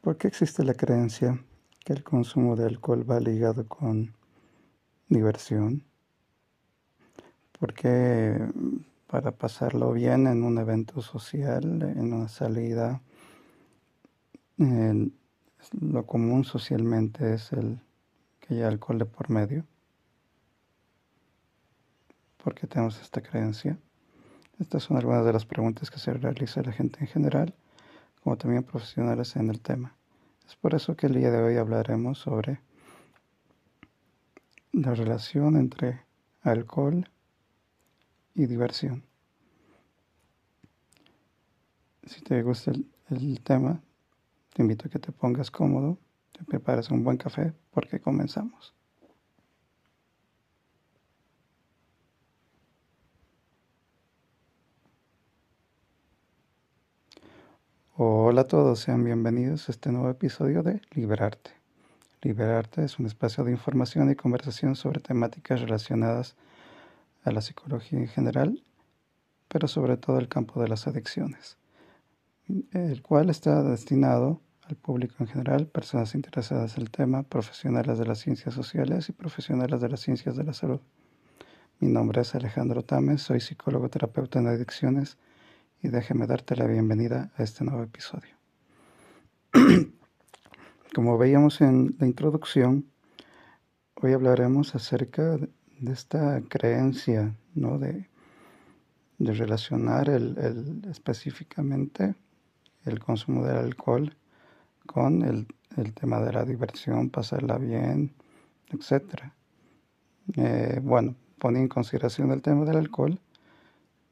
¿Por qué existe la creencia que el consumo de alcohol va ligado con diversión? Porque para pasarlo bien en un evento social, en una salida, lo común socialmente es el que haya alcohol de por medio. ¿Por qué tenemos esta creencia? Estas son algunas de las preguntas que se realiza la gente en general, como también profesionales en el tema. Es por eso que el día de hoy hablaremos sobre la relación entre alcohol y diversión. Si te gusta el, tema, te invito a que te pongas cómodo, te prepares un buen café porque comenzamos. Hola a todos, sean bienvenidos a este nuevo episodio de Liberarte. Liberarte es un espacio de información y conversación sobre temáticas relacionadas a la psicología en general, pero sobre todo el campo de las adicciones, el cual está destinado al público en general, personas interesadas en el tema, profesionales de las ciencias sociales y profesionales de las ciencias de la salud. Mi nombre es Alejandro Tames, soy psicólogo terapeuta en adicciones y déjeme darte la bienvenida a este nuevo episodio. Como veíamos en la introducción, hoy hablaremos acerca de esta creencia, ¿no? De, de relacionar el, específicamente el consumo del alcohol con el, tema de la diversión, pasarla bien, etc. Eh, bueno, pone en consideración el tema del alcohol,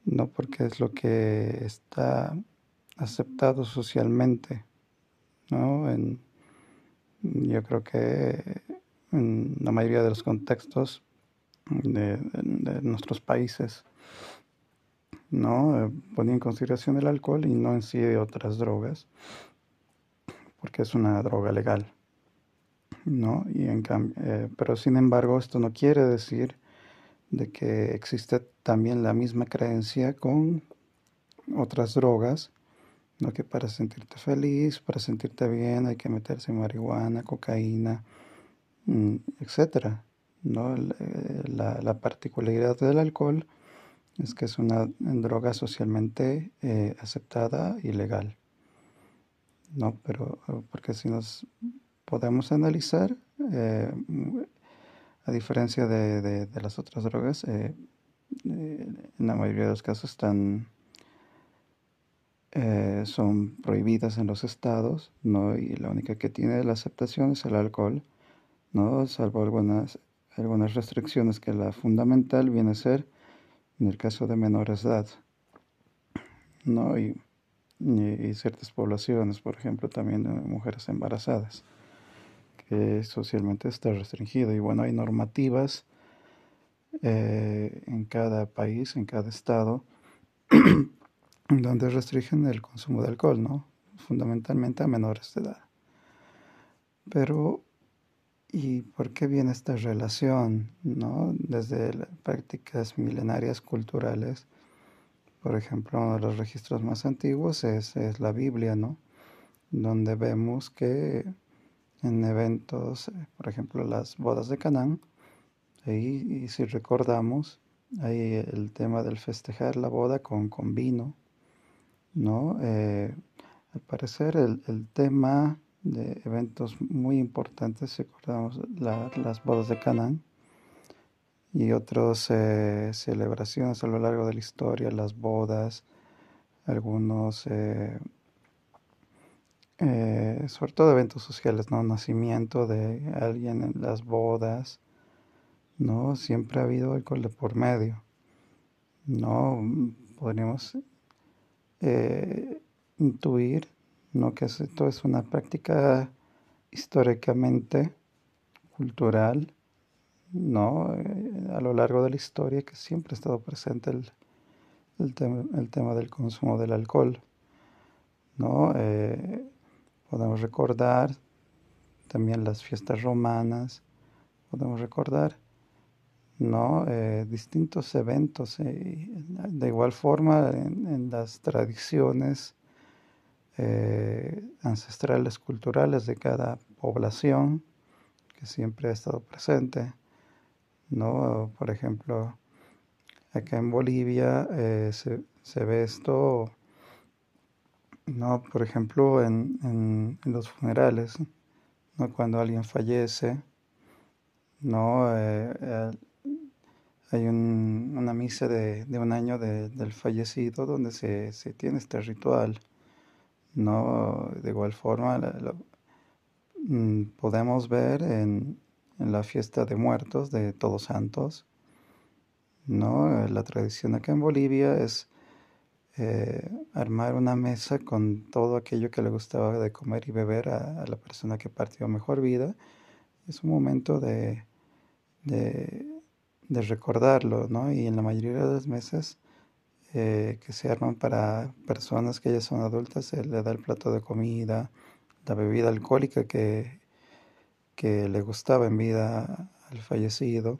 no porque es lo que está aceptado socialmente, ¿no? En, yo creo que en la mayoría de los contextos de, nuestros países, ¿no? Eh, en consideración el alcohol y no en sí otras drogas, porque es una droga legal, ¿no? Y en eh, pero sin embargo, esto no quiere decir de que existe también la misma creencia con otras drogas, ¿no? que para sentirte feliz, para sentirte bien hay que meterse marihuana, cocaína, mm, etc. ¿no? Eh, la, la, particularidad del alcohol es que es una droga socialmente eh, aceptada y legal. ¿no? Pero porque si nos podemos analizar, eh, a diferencia de, las otras drogas, eh, eh, en la mayoría de los casos están, eh, son prohibidas en los estados, ¿no? y la única que tiene la aceptación es el alcohol, ¿no? salvo algunas, algunas restricciones que la fundamental viene a ser en el caso de menores de edad. ¿no? Y, y ciertas poblaciones, por ejemplo, también de mujeres embarazadas que socialmente está restringido. Y bueno, hay normativas eh, en cada país, en cada estado, donde restringen el consumo de alcohol, ¿no? Fundamentalmente a menores de edad. Pero, ¿y por qué viene esta relación, ¿no? Desde prácticas milenarias culturales, por ejemplo, uno de los registros más antiguos es, es la Biblia, ¿no? Donde vemos que en eventos, eh, por ejemplo, las bodas de Canaán. y si recordamos, hay el tema del festejar la boda con, con vino, ¿no? Eh, al parecer el, el, tema de eventos muy importantes, si recordamos las bodas de Canaán y otras eh, celebraciones a lo largo de la historia, las bodas, algunos eh, sobre todo eventos sociales, ¿no? Nacimiento de alguien en las bodas, ¿no? Siempre ha habido alcohol de por medio, ¿no? Podríamos eh, intuir, ¿no? Que esto es una práctica históricamente cultural, ¿no? Eh, a lo largo de la historia que siempre ha estado presente el, el, tema, el tema del consumo del alcohol, ¿no? Podemos recordar también las fiestas romanas, podemos recordar ¿no? Eh, distintos eventos. Eh, de igual forma, en, las tradiciones eh, ancestrales culturales de cada población que siempre ha estado presente. ¿no? Por ejemplo, acá en Bolivia eh, se, se, ve esto, ¿no? por ejemplo, en, en, los funerales, ¿no? cuando alguien fallece, ¿no? Eh, eh, hay un, una misa de, de un año de, del fallecido donde se, se, tiene este ritual. ¿no? De igual forma, mm, podemos ver en, en la fiesta de muertos de Todos Santos. ¿no? La tradición acá en Bolivia es eh, armar una mesa con todo aquello que le gustaba de comer y beber a, la persona que partió mejor vida. Es un momento de, de, recordarlo, ¿no? Y en la mayoría de las mesas eh, que se arman para personas que ya son adultas, se le da el plato de comida, la bebida alcohólica que que le gustaba en vida al fallecido,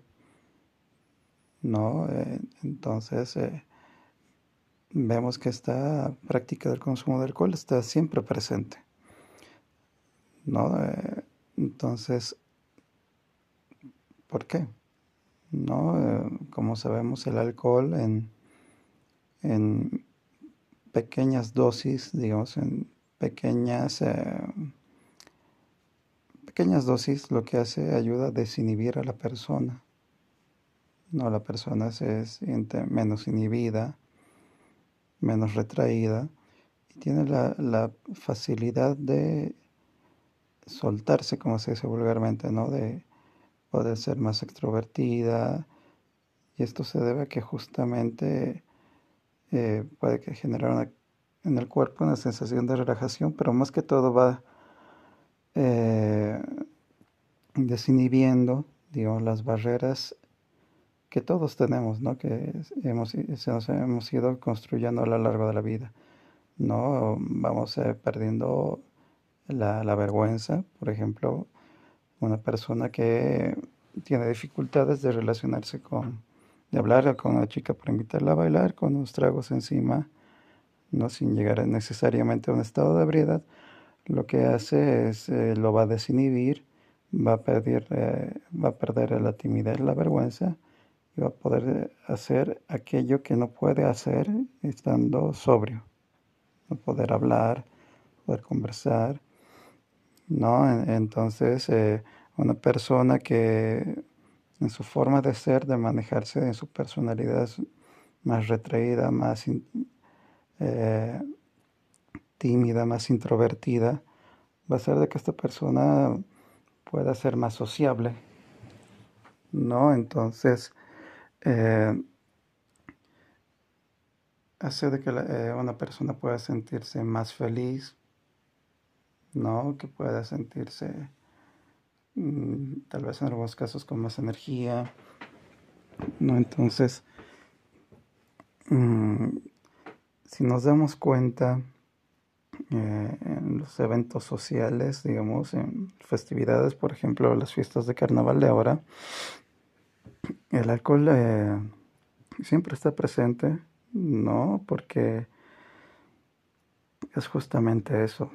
¿no? Eh, entonces, vemos que esta práctica del consumo de alcohol está siempre presente, ¿no? Eh, entonces, ¿por qué? ¿No? como sabemos, el alcohol en, en pequeñas dosis, digamos, en pequeñas pequeñas dosis lo que hace ayuda a desinhibir a la persona. No, la persona se siente menos inhibida, menos retraída y tiene la, la facilidad de soltarse, como se dice vulgarmente, ¿no? De poder ser más extrovertida. Y esto se debe a que justamente eh, puede generar en el cuerpo una sensación de relajación, pero más que todo va eh, desinhibiendo, digamos, las barreras que todos tenemos, ¿no? que hemos, hemos ido construyendo a lo largo de la vida. ¿no? Vamos eh, perdiendo la, la, vergüenza, por ejemplo, una persona que tiene dificultades de relacionarse con, de hablar con una chica para invitarla a bailar con unos tragos encima, no sin llegar necesariamente a un estado de ebriedad, lo que hace es eh, lo va a desinhibir, va a, perder, eh, va a perder la timidez, la vergüenza y va a poder hacer aquello que no puede hacer estando sobrio, no poder hablar, poder conversar, ¿no? Entonces, eh, una persona que en su forma de ser, de manejarse, en su personalidad es más retraída, más eh, tímida, más introvertida, va a ser de que esta persona pueda ser más sociable, ¿no? Entonces, eh, hace de que eh, una persona pueda sentirse más feliz, ¿no? Que pueda sentirse, mm, tal vez en algunos casos, con más energía, ¿no? Entonces, mm, si nos damos cuenta, eh, en los eventos sociales, digamos, en festividades, por ejemplo, las fiestas de carnaval de ahora, el alcohol eh, siempre está presente, ¿no? Porque es justamente eso.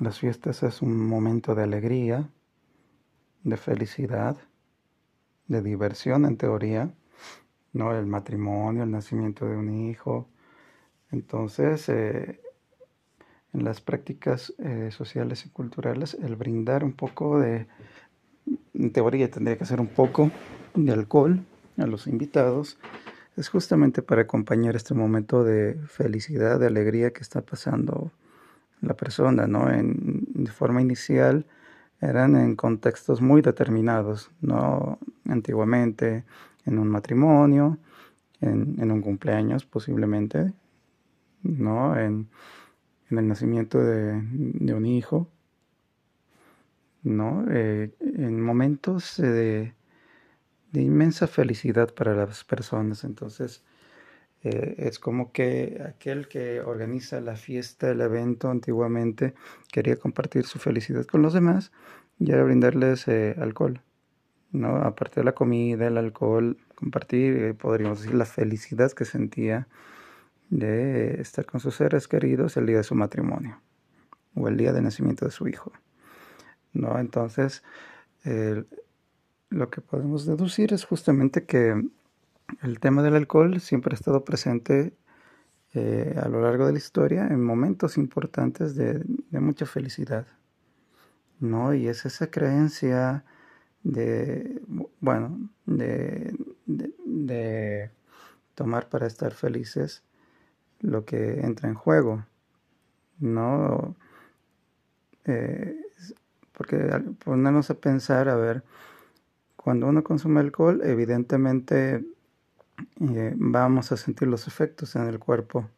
Las fiestas es un momento de alegría, de felicidad, de diversión en teoría, ¿no? El matrimonio, el nacimiento de un hijo. Entonces, eh, en las prácticas eh, sociales y culturales el brindar un poco de, en teoría tendría que ser un poco de alcohol a los invitados, es justamente para acompañar este momento de felicidad, de alegría que está pasando la persona, ¿no? En, de forma inicial eran en contextos muy determinados, ¿no? Antiguamente en un matrimonio, en, un cumpleaños posiblemente, ¿no? En el nacimiento de, un hijo, ¿no? Eh, en momentos de, inmensa felicidad para las personas. Entonces, eh, es como que aquel que organiza la fiesta, el evento antiguamente, quería compartir su felicidad con los demás y era brindarles eh, alcohol, ¿no? Aparte de la comida, el alcohol, compartir, podríamos decir, la felicidad que sentía de estar con sus seres queridos el día de su matrimonio. o el día de nacimiento de su hijo. ¿No? Entonces, lo que podemos deducir es justamente que el tema del alcohol siempre ha estado presente eh, a lo largo de la historia en momentos importantes de, mucha felicidad, ¿no? Y es esa creencia de, bueno, de, tomar para estar felices lo que entra en juego, ¿no? Eh, porque ponernos a pensar, a ver, cuando uno consume alcohol, evidentemente eh, vamos a sentir los efectos en el cuerpo,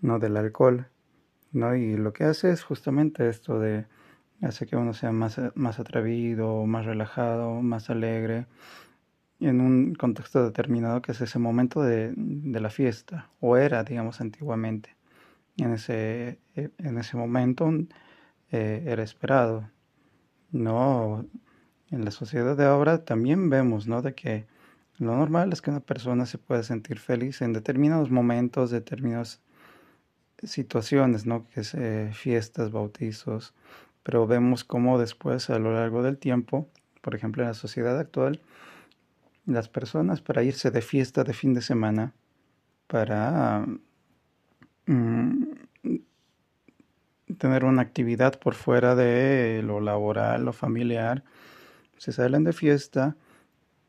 no del alcohol, ¿no? Y lo que hace es justamente esto de hace que uno sea más, más atrevido, más relajado, más alegre, en un contexto determinado que es ese momento de, de la fiesta, o era, digamos, antiguamente. En ese, eh, en ese momento eh, era esperado. No, en la sociedad de ahora también vemos, ¿no? De que lo normal es que una persona se pueda sentir feliz en determinados momentos, determinadas situaciones, ¿no? Que es eh, fiestas, bautizos, pero vemos cómo después a lo largo del tiempo, por ejemplo en la sociedad actual, las personas para irse de fiesta de fin de semana, para mm, tener una actividad por fuera de lo laboral, lo familiar, se salen de fiesta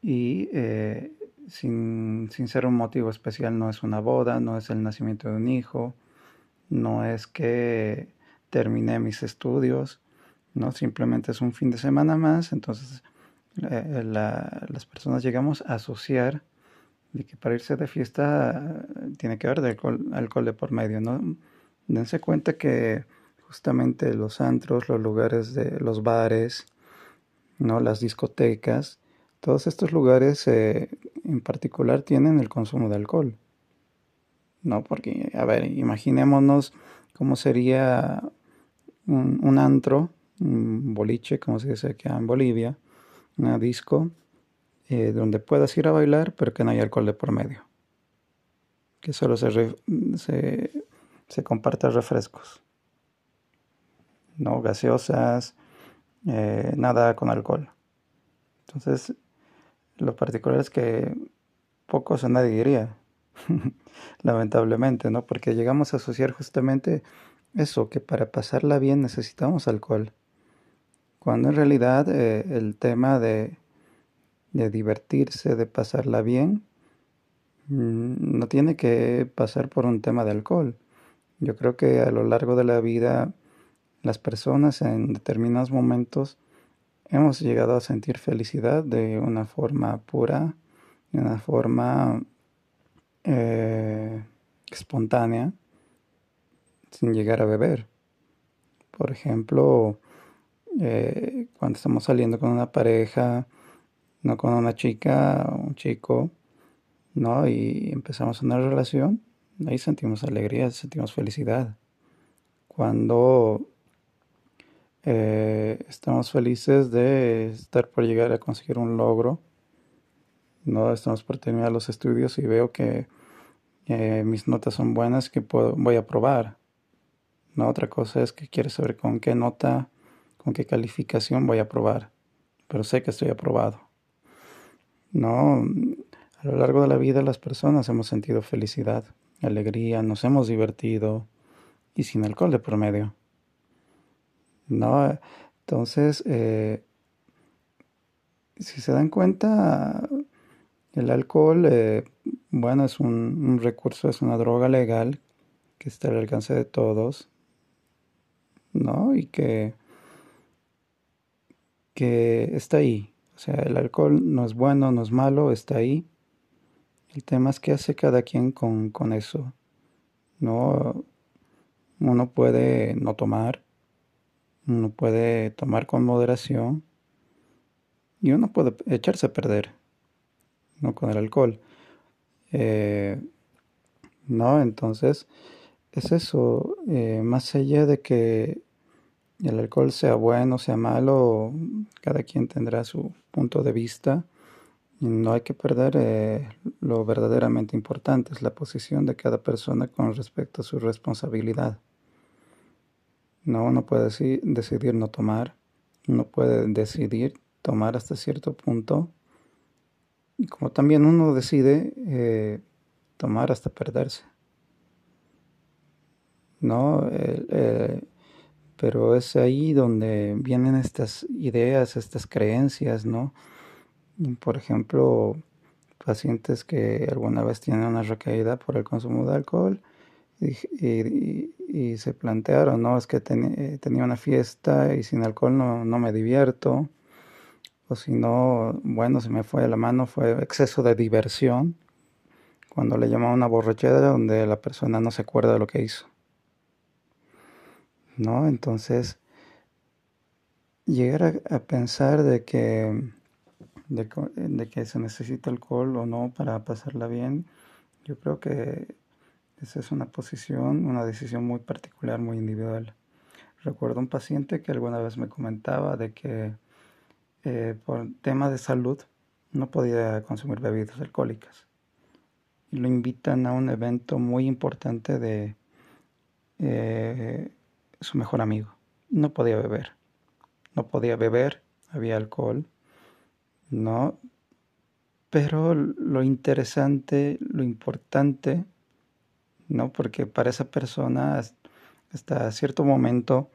y eh, sin, sin, ser un motivo especial, no es una boda, no es el nacimiento de un hijo, no es que terminé mis estudios, no simplemente es un fin de semana más, entonces eh, las personas llegamos a asociar de que para irse de fiesta tiene que haber alcohol, de por medio. Dense cuenta que justamente los antros, los lugares de los bares, ¿no? las discotecas, todos estos lugares eh, en particular tienen el consumo de alcohol. ¿no? Porque, a ver, imaginémonos cómo sería un, antro, un boliche, como se dice aquí en Bolivia, una disco, eh, donde puedas ir a bailar, pero que no haya alcohol de por medio. Que solo se, se, se refrescos no gaseosas, eh, nada con alcohol. Entonces, lo particular es que pocos o nadie diría, lamentablemente, ¿no? Porque llegamos a asociar justamente eso, que para pasarla bien necesitamos alcohol. Cuando en realidad eh, el tema de, de divertirse, de pasarla bien, mm, no tiene que pasar por un tema de alcohol. Yo creo que a lo largo de la vida las personas en determinados momentos hemos llegado a sentir felicidad de una forma pura, de una forma eh, espontánea, sin llegar a beber. Por ejemplo, eh, cuando estamos saliendo con una pareja, no con una chica un chico, ¿no? Y empezamos una relación, ahí sentimos alegría, sentimos felicidad. Cuando eh, estamos felices de estar por llegar a conseguir un logro. No estamos por terminar los estudios y veo que eh, mis notas son buenas que puedo, voy a probar. No, otra cosa es que quieres saber con qué nota, con qué calificación voy a probar. Pero sé que estoy aprobado. No, a lo largo de la vida las personas hemos sentido felicidad, alegría, nos hemos divertido y sin alcohol de promedio. ¿No? Entonces, eh, si se dan cuenta, el alcohol, eh, bueno, es un, recurso, es una droga legal que está al alcance de todos, ¿no? Y que, que está ahí. O sea, el alcohol no es bueno, no es malo, está ahí. El tema es qué hace cada quien con, con eso, ¿no? Uno puede no tomar, uno puede tomar con moderación y uno puede echarse a perder, ¿no? Con el alcohol. Eh, ¿No? Entonces, es eso, eh, más allá de que el alcohol sea bueno, sea malo, cada quien tendrá su punto de vista. No hay que perder eh, lo verdaderamente importante, es la posición de cada persona con respecto a su responsabilidad. No, uno puede decidir no tomar, uno puede decidir tomar hasta cierto punto, y como también uno decide eh, tomar hasta perderse. ¿No? Eh, pero es ahí donde vienen estas ideas, estas creencias, ¿no? Por ejemplo, pacientes que alguna vez tienen una recaída por el consumo de alcohol y, se plantearon, ¿no? Es que eh, tenía una fiesta y sin alcohol no, no me divierto, o si no, bueno, se me fue de la mano, fue exceso de diversión, cuando le llamaba una borrachera donde la persona no se acuerda de lo que hizo. ¿No? Entonces, llegar a, pensar de que, de, de que se necesita alcohol o no para pasarla bien, yo creo que esa es una posición, una decisión muy particular, muy individual. Recuerdo un paciente que alguna vez me comentaba de que eh, por tema de salud no podía consumir bebidas alcohólicas. Y lo invitan a un evento muy importante de eh, su mejor amigo. No podía beber. No podía beber, había alcohol, ¿no? Pero lo interesante, lo importante ¿no? Porque para esa persona hasta cierto momento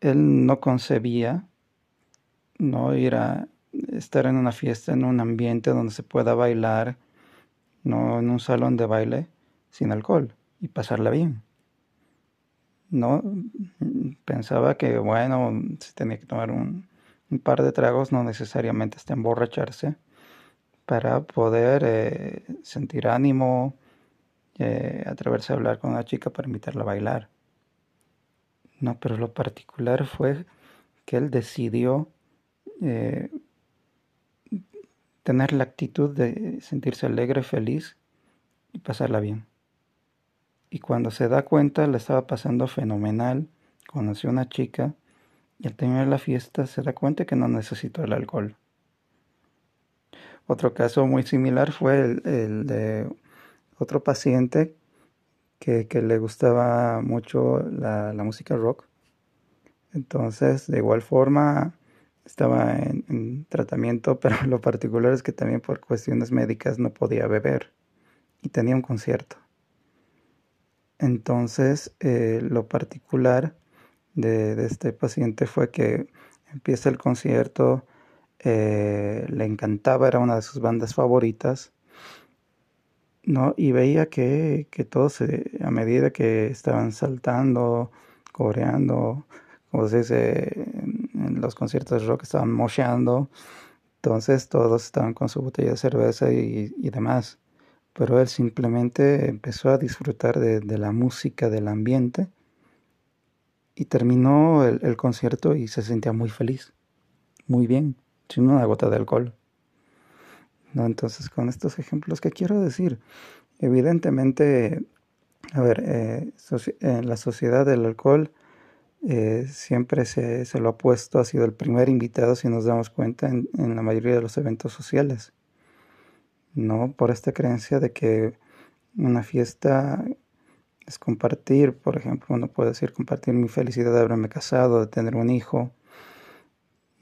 él no concebía no ir a estar en una fiesta, en un ambiente donde se pueda bailar, no en un salón de baile sin alcohol y pasarla bien. No pensaba que bueno, se tenía que tomar un, par de tragos, no necesariamente hasta emborracharse, para poder eh, sentir ánimo, eh, atreverse a hablar con una chica para invitarla a bailar. No, pero lo particular fue que él decidió eh, tener la actitud de sentirse alegre, feliz y pasarla bien. Y cuando se da cuenta, le estaba pasando fenomenal. Conoció a una chica y al terminar la fiesta se da cuenta que no necesitó el alcohol. Otro caso muy similar fue el de otro paciente que, le gustaba mucho la, música rock. Entonces, de igual forma, estaba en, tratamiento, pero lo particular es que también por cuestiones médicas no podía beber y tenía un concierto. Entonces, eh, lo particular de, este paciente fue que empieza el concierto, eh, le encantaba, era una de sus bandas favoritas, ¿no? Y veía que, que todos, a medida que estaban saltando, coreando, como se dice en los conciertos de rock, estaban mosheando, entonces todos estaban con su botella de cerveza y, demás. Pero él simplemente empezó a disfrutar de, la música, del ambiente, y terminó el, el concierto y se sentía muy feliz, muy bien, sin una gota de alcohol. ¿No? Entonces, con estos ejemplos, ¿qué quiero decir? Evidentemente, a ver, eh, en la sociedad del alcohol eh, siempre se, se, lo ha puesto, ha sido el primer invitado, si nos damos cuenta, en, en, la mayoría de los eventos sociales, ¿no? Por esta creencia de que una fiesta es compartir, por ejemplo, uno puede decir compartir mi felicidad de haberme casado, de tener un hijo,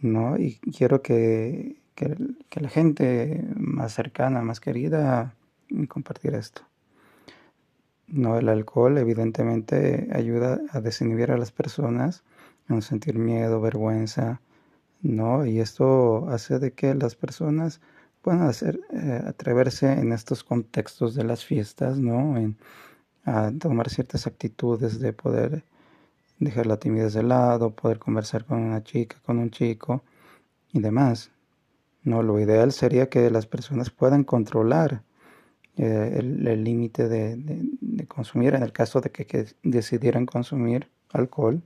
¿no? Y quiero que, que, la gente más cercana, más querida, compartir esto. No, el alcohol evidentemente ayuda a desinhibir a las personas, a no sentir miedo, vergüenza, ¿no? Y esto hace de que las personas puedan hacer, eh, atreverse en estos contextos de las fiestas, ¿no? En, a tomar ciertas actitudes de poder dejar la timidez de lado, poder conversar con una chica, con un chico y demás. No, lo ideal sería que las personas puedan controlar eh, el límite de, consumir en el caso de que, decidieran consumir alcohol,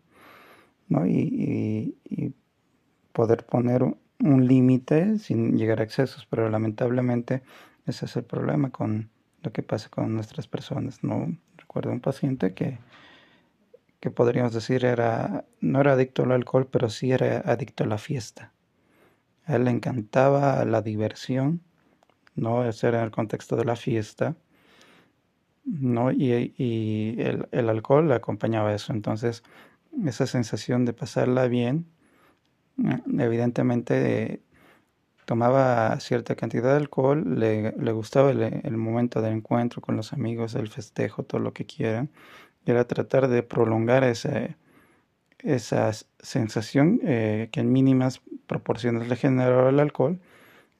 ¿no? Y, poder poner un, límite sin llegar a excesos, pero lamentablemente ese es el problema con lo que pasa con nuestras personas, ¿no? Recuerdo un paciente que, que podríamos decir era, no era adicto al alcohol, pero sí era adicto a la fiesta. A él le encantaba la diversión, ¿no? Hacer en el contexto de la fiesta, ¿no? Y, el, alcohol le acompañaba eso. Entonces, esa sensación de pasarla bien, evidentemente tomaba cierta cantidad de alcohol, le, gustaba el, momento del encuentro con los amigos, el festejo, todo lo que quieran, era tratar de prolongar ese, esa sensación eh, que en mínimas proporciones le generaba el alcohol.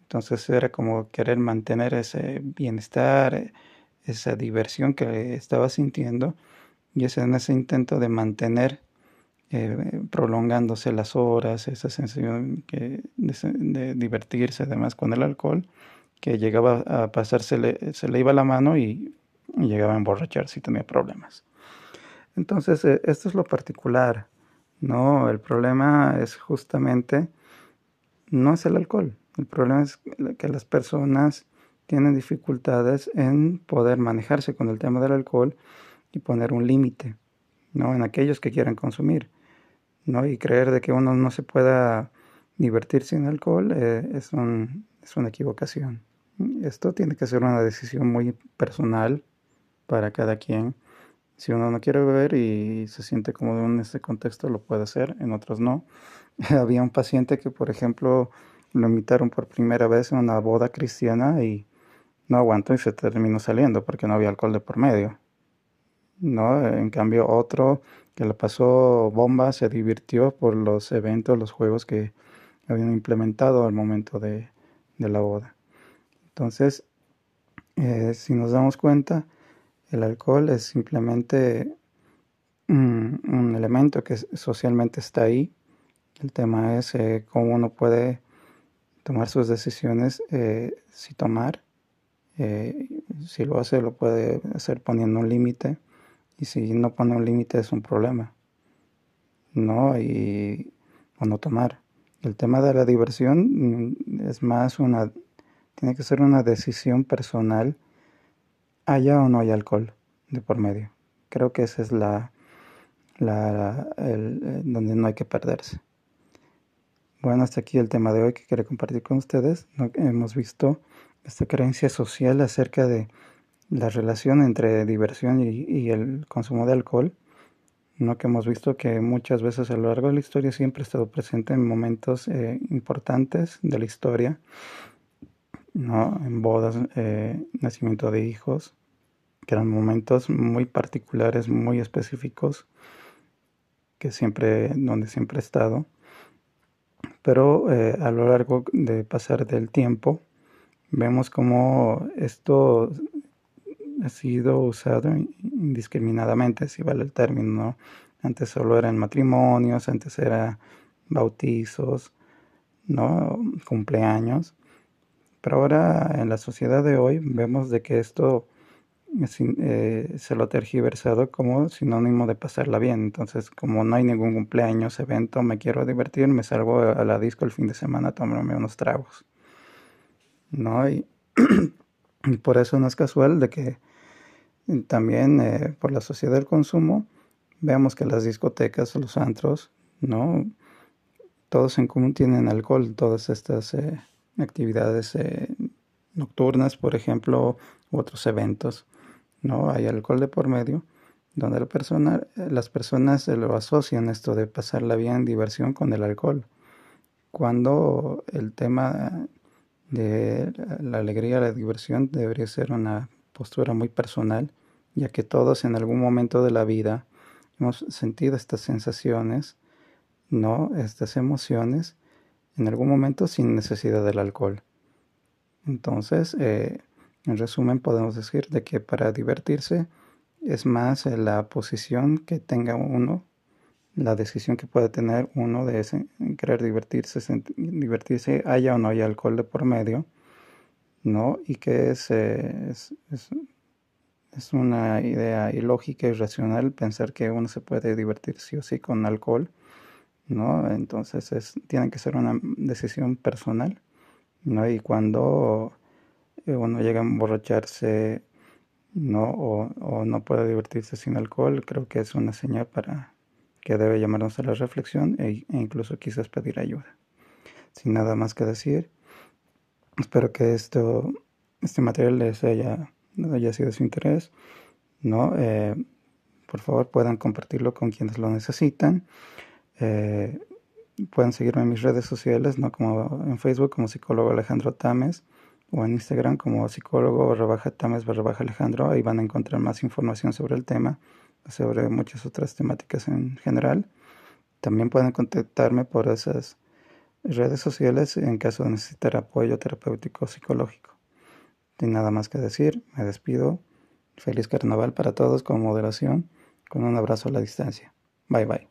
Entonces era como querer mantener ese bienestar, esa diversión que estaba sintiendo, y ese, en ese intento de mantener eh, prolongándose las horas, esa sensación de, divertirse además con el alcohol, que llegaba a pasarse, se le iba la mano y, llegaba a emborracharse si tenía problemas. Entonces, eh, esto es lo particular, ¿no? El problema es justamente, no es el alcohol, el problema es que las personas tienen dificultades en poder manejarse con el tema del alcohol y poner un límite, ¿no? En aquellos que quieran consumir. ¿no? Y creer de que uno no se pueda divertir sin alcohol eh, es, un, es una equivocación. Esto tiene que ser una decisión muy personal para cada quien. Si uno no quiere beber y se siente cómodo en este contexto, lo puede hacer, en otros no. Había un paciente que, por ejemplo, lo invitaron por primera vez a una boda cristiana y no aguantó y se terminó saliendo porque no había alcohol de por medio. ¿no? En cambio, otro que le pasó bomba se divirtió por los eventos, los juegos que habían implementado al momento de, la boda. Entonces, eh, si nos damos cuenta, el alcohol es simplemente un, elemento que socialmente está ahí. El tema es eh, cómo uno puede tomar sus decisiones eh, si tomar. si lo hace, lo puede hacer poniendo un límite y si no pone un límite es un problema. ¿No? Y, o no tomar. El tema de la diversión mm, es más una, tiene que ser una decisión personal, haya o no haya alcohol de por medio. Creo que esa es la, la el, eh, donde no hay que perderse. Bueno, hasta aquí el tema de hoy que quiero compartir con ustedes. Hemos visto esta creencia social acerca de la relación entre diversión y, el consumo de alcohol, ¿no? que hemos visto que muchas veces a lo largo de la historia siempre ha estado presente en momentos eh, importantes de la historia, ¿no? en bodas, eh, nacimiento de hijos, que eran momentos muy particulares, muy específicos, que siempre, donde siempre ha estado. Pero eh, a lo largo de pasar del tiempo, vemos como esto ha sido usado indiscriminadamente, si vale el término. Antes solo eran matrimonios, antes era bautizos, ¿no? cumpleaños. Pero ahora en la sociedad de hoy vemos de que esto eh, se lo ha tergiversado como sinónimo de pasarla bien. Entonces, como no hay ningún cumpleaños, evento, me quiero divertir, me salgo a la disco el fin de semana a tomarme unos tragos. ¿No? Y, por eso no es casual de que también eh, por la sociedad del consumo, veamos que las discotecas, los antros, ¿no? Todos en común tienen alcohol, todas estas eh, actividades nocturnas, por ejemplo, u otros eventos, ¿no? Hay alcohol de por medio, donde la persona, las personas lo asocian esto de pasarla bien, diversión con el alcohol, cuando el tema de la alegría, la diversión debería ser una postura muy personal ya que todos en algún momento de la vida hemos sentido estas sensaciones, ¿no? Estas emociones, en algún momento sin necesidad del alcohol. Entonces, eh, en resumen, podemos decir de que para divertirse es más la posición que tenga uno, la decisión que puede tener uno de ese, querer divertirse, divertirse, haya o no haya alcohol de por medio, ¿no? Y que es, eh, es es una idea ilógica y racional pensar que uno se puede divertir sí o sí con alcohol, ¿no? Entonces es, tiene que ser una decisión personal, ¿no? Y cuando uno llega a emborracharse, ¿no? O, no puede divertirse sin alcohol, creo que es una señal para que debe llamarnos a la reflexión e, e incluso quizás pedir ayuda. Sin nada más que decir, espero que esto, este material les haya haya sido de su interés, ¿no? Eh, por favor puedan compartirlo con quienes lo necesitan. Eh, pueden seguirme en mis redes sociales, ¿no? como en Facebook como psicólogo Alejandro Tames o en Instagram como psicólogo barra baja Tames barra Alejandro. Ahí van a encontrar más información sobre el tema, sobre muchas otras temáticas en general. También pueden contactarme por esas redes sociales en caso de necesitar apoyo terapéutico psicológico. Sin nada más que decir, me despido. Feliz carnaval para todos con moderación, con un abrazo a la distancia. Bye bye.